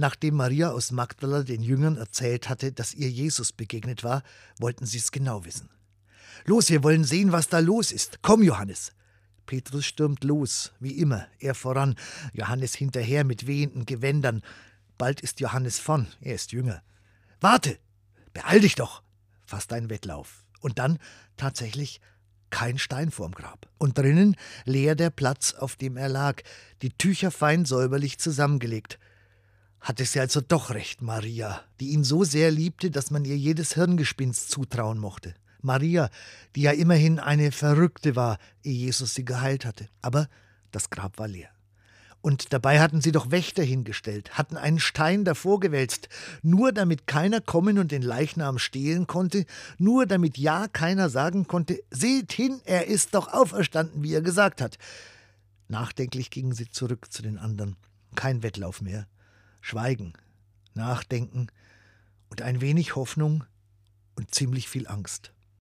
Nachdem Maria aus Magdala den Jüngern erzählt hatte, dass ihr Jesus begegnet war, wollten sie es genau wissen. Los, wir wollen sehen, was da los ist. Komm, Johannes. Petrus stürmt los, wie immer, er voran, Johannes hinterher mit wehenden Gewändern. Bald ist Johannes vorn, er ist jünger. Warte, beeil dich doch, fast ein Wettlauf. Und dann tatsächlich kein Stein vorm Grab. Und drinnen leer der Platz, auf dem er lag, die Tücher fein säuberlich zusammengelegt. Hatte sie also doch recht, Maria, die ihn so sehr liebte, dass man ihr jedes Hirngespinst zutrauen mochte. Maria, die ja immerhin eine Verrückte war, ehe Jesus sie geheilt hatte. Aber das Grab war leer. Und dabei hatten sie doch Wächter hingestellt, hatten einen Stein davor gewälzt, nur damit keiner kommen und den Leichnam stehlen konnte, nur damit ja keiner sagen konnte, seht hin, er ist doch auferstanden, wie er gesagt hat. Nachdenklich gingen sie zurück zu den anderen. Kein Wettlauf mehr. Schweigen, Nachdenken und ein wenig Hoffnung und ziemlich viel Angst.